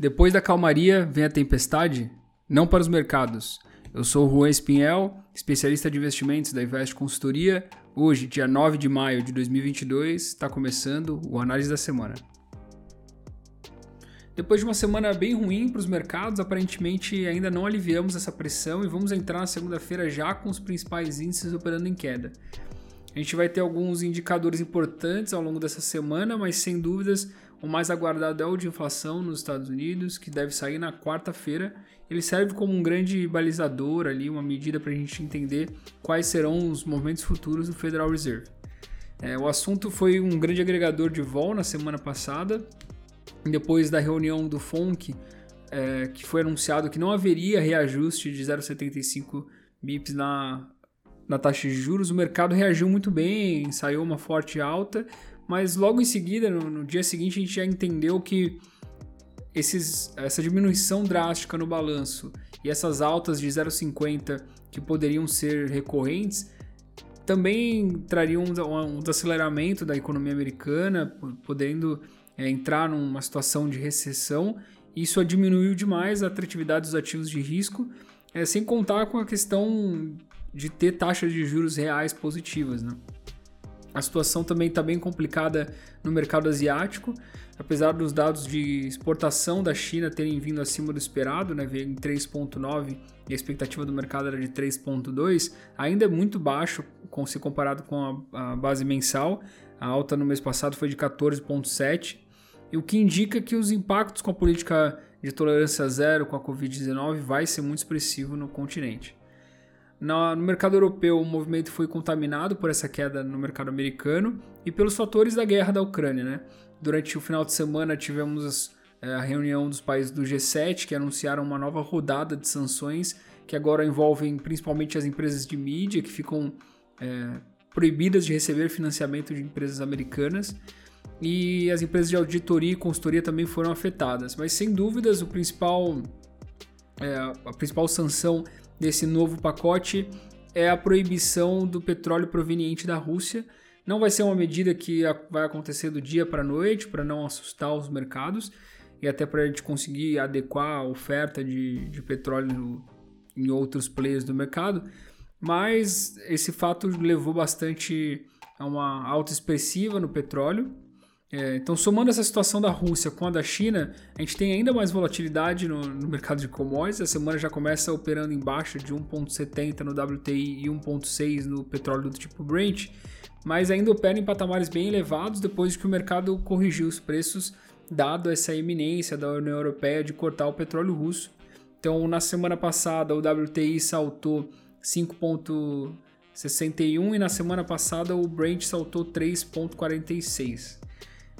Depois da calmaria vem a tempestade? Não para os mercados. Eu sou o Juan Espinhel, especialista de investimentos da Invest Consultoria. Hoje, dia 9 de maio de 2022, está começando o Análise da Semana. Depois de uma semana bem ruim para os mercados, aparentemente ainda não aliviamos essa pressão e vamos entrar na segunda-feira já com os principais índices operando em queda. A gente vai ter alguns indicadores importantes ao longo dessa semana, mas sem dúvidas o mais aguardado é o de inflação nos Estados Unidos, que deve sair na quarta-feira. Ele serve como um grande balizador ali, uma medida para a gente entender quais serão os movimentos futuros do Federal Reserve. É, o assunto foi um grande agregador de vol na semana passada, depois da reunião do FONC, é, que foi anunciado que não haveria reajuste de 0,75 bips na, na taxa de juros, o mercado reagiu muito bem, saiu uma forte alta mas logo em seguida, no, no dia seguinte, a gente já entendeu que esses, essa diminuição drástica no balanço e essas altas de 0,50 que poderiam ser recorrentes também trariam um, um desaceleramento da economia americana, podendo é, entrar numa situação de recessão. Isso diminuiu demais a atratividade dos ativos de risco, é, sem contar com a questão de ter taxas de juros reais positivas. Né? A situação também está bem complicada no mercado asiático, apesar dos dados de exportação da China terem vindo acima do esperado, né, em 3,9 e a expectativa do mercado era de 3,2, ainda é muito baixo se comparado com a, a base mensal. A alta no mês passado foi de 14,7, e o que indica que os impactos com a política de tolerância zero com a Covid-19 vai ser muito expressivo no continente. No, mercado europeu, o movimento foi contaminado por essa queda no mercado americano e pelos fatores da guerra da Ucrânia. Né? Durante o final de semana, tivemos é, a reunião dos países do G7 que anunciaram uma nova rodada de sanções que agora envolvem principalmente as empresas de mídia que ficam é, proibidas de receber financiamento de empresas americanas e as empresas de auditoria e consultoria também foram afetadas. Mas sem dúvidas, o principal, é, a principal sanção desse novo pacote é a proibição do petróleo proveniente da Rússia. Não vai ser uma medida que vai acontecer do dia para a noite para não assustar os mercados e até para a gente conseguir adequar a oferta de, de petróleo em outros players do mercado. Mas esse fato levou bastante a uma alta expressiva no petróleo é, então, somando essa situação da Rússia com a da China, a gente tem ainda mais volatilidade no, no mercado de commodities. A semana já começa operando em baixa de 1,70 no WTI e 1,6 no petróleo do tipo Brent, mas ainda opera em patamares bem elevados depois de que o mercado corrigiu os preços, dado essa iminência da União Europeia de cortar o petróleo russo. Então, na semana passada, o WTI saltou 5,61 e na semana passada o Brent saltou 3,46.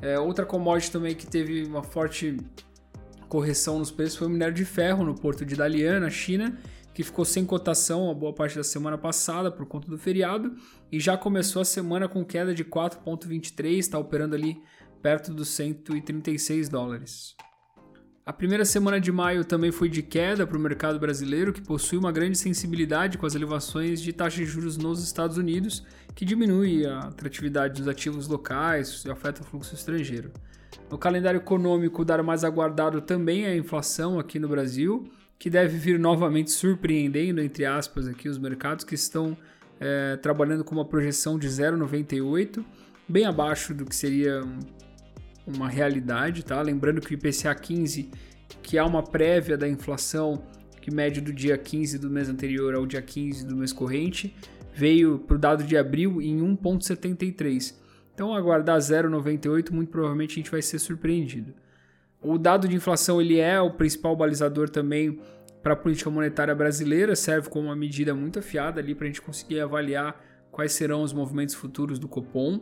É, outra commodity também que teve uma forte correção nos preços foi o minério de ferro no porto de Dalian, na China, que ficou sem cotação a boa parte da semana passada por conta do feriado e já começou a semana com queda de 4,23, está operando ali perto dos 136 dólares. A primeira semana de maio também foi de queda para o mercado brasileiro, que possui uma grande sensibilidade com as elevações de taxas de juros nos Estados Unidos, que diminui a atratividade dos ativos locais e afeta o fluxo estrangeiro. No calendário econômico, o dado mais aguardado também é a inflação aqui no Brasil, que deve vir novamente surpreendendo, entre aspas, aqui os mercados que estão é, trabalhando com uma projeção de 0,98, bem abaixo do que seria uma realidade, tá? Lembrando que o IPCA 15, que é uma prévia da inflação que mede do dia 15 do mês anterior ao dia 15 do mês corrente, veio para o dado de abril em 1,73. Então, aguardar 0,98, muito provavelmente a gente vai ser surpreendido. O dado de inflação ele é o principal balizador também para a política monetária brasileira, serve como uma medida muito afiada ali para a gente conseguir avaliar quais serão os movimentos futuros do Copom.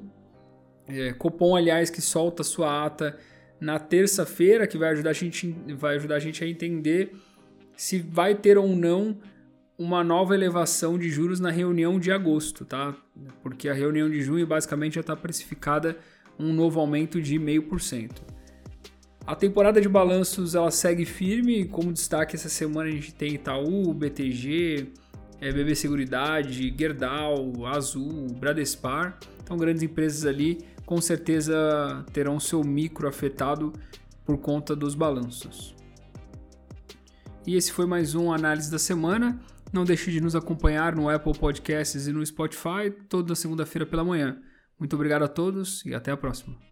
É, Copom, aliás, que solta sua ata na terça-feira, que vai ajudar, a gente, vai ajudar a gente a entender se vai ter ou não uma nova elevação de juros na reunião de agosto, tá? Porque a reunião de junho basicamente já está precificada um novo aumento de 0,5%. A temporada de balanços ela segue firme, como destaque essa semana a gente tem Itaú, BTG, é, BB Seguridade, Gerdau, Azul, Bradespar, então grandes empresas ali com certeza terão seu micro afetado por conta dos balanços. E esse foi mais um Análise da Semana. Não deixe de nos acompanhar no Apple Podcasts e no Spotify toda segunda-feira pela manhã. Muito obrigado a todos e até a próxima.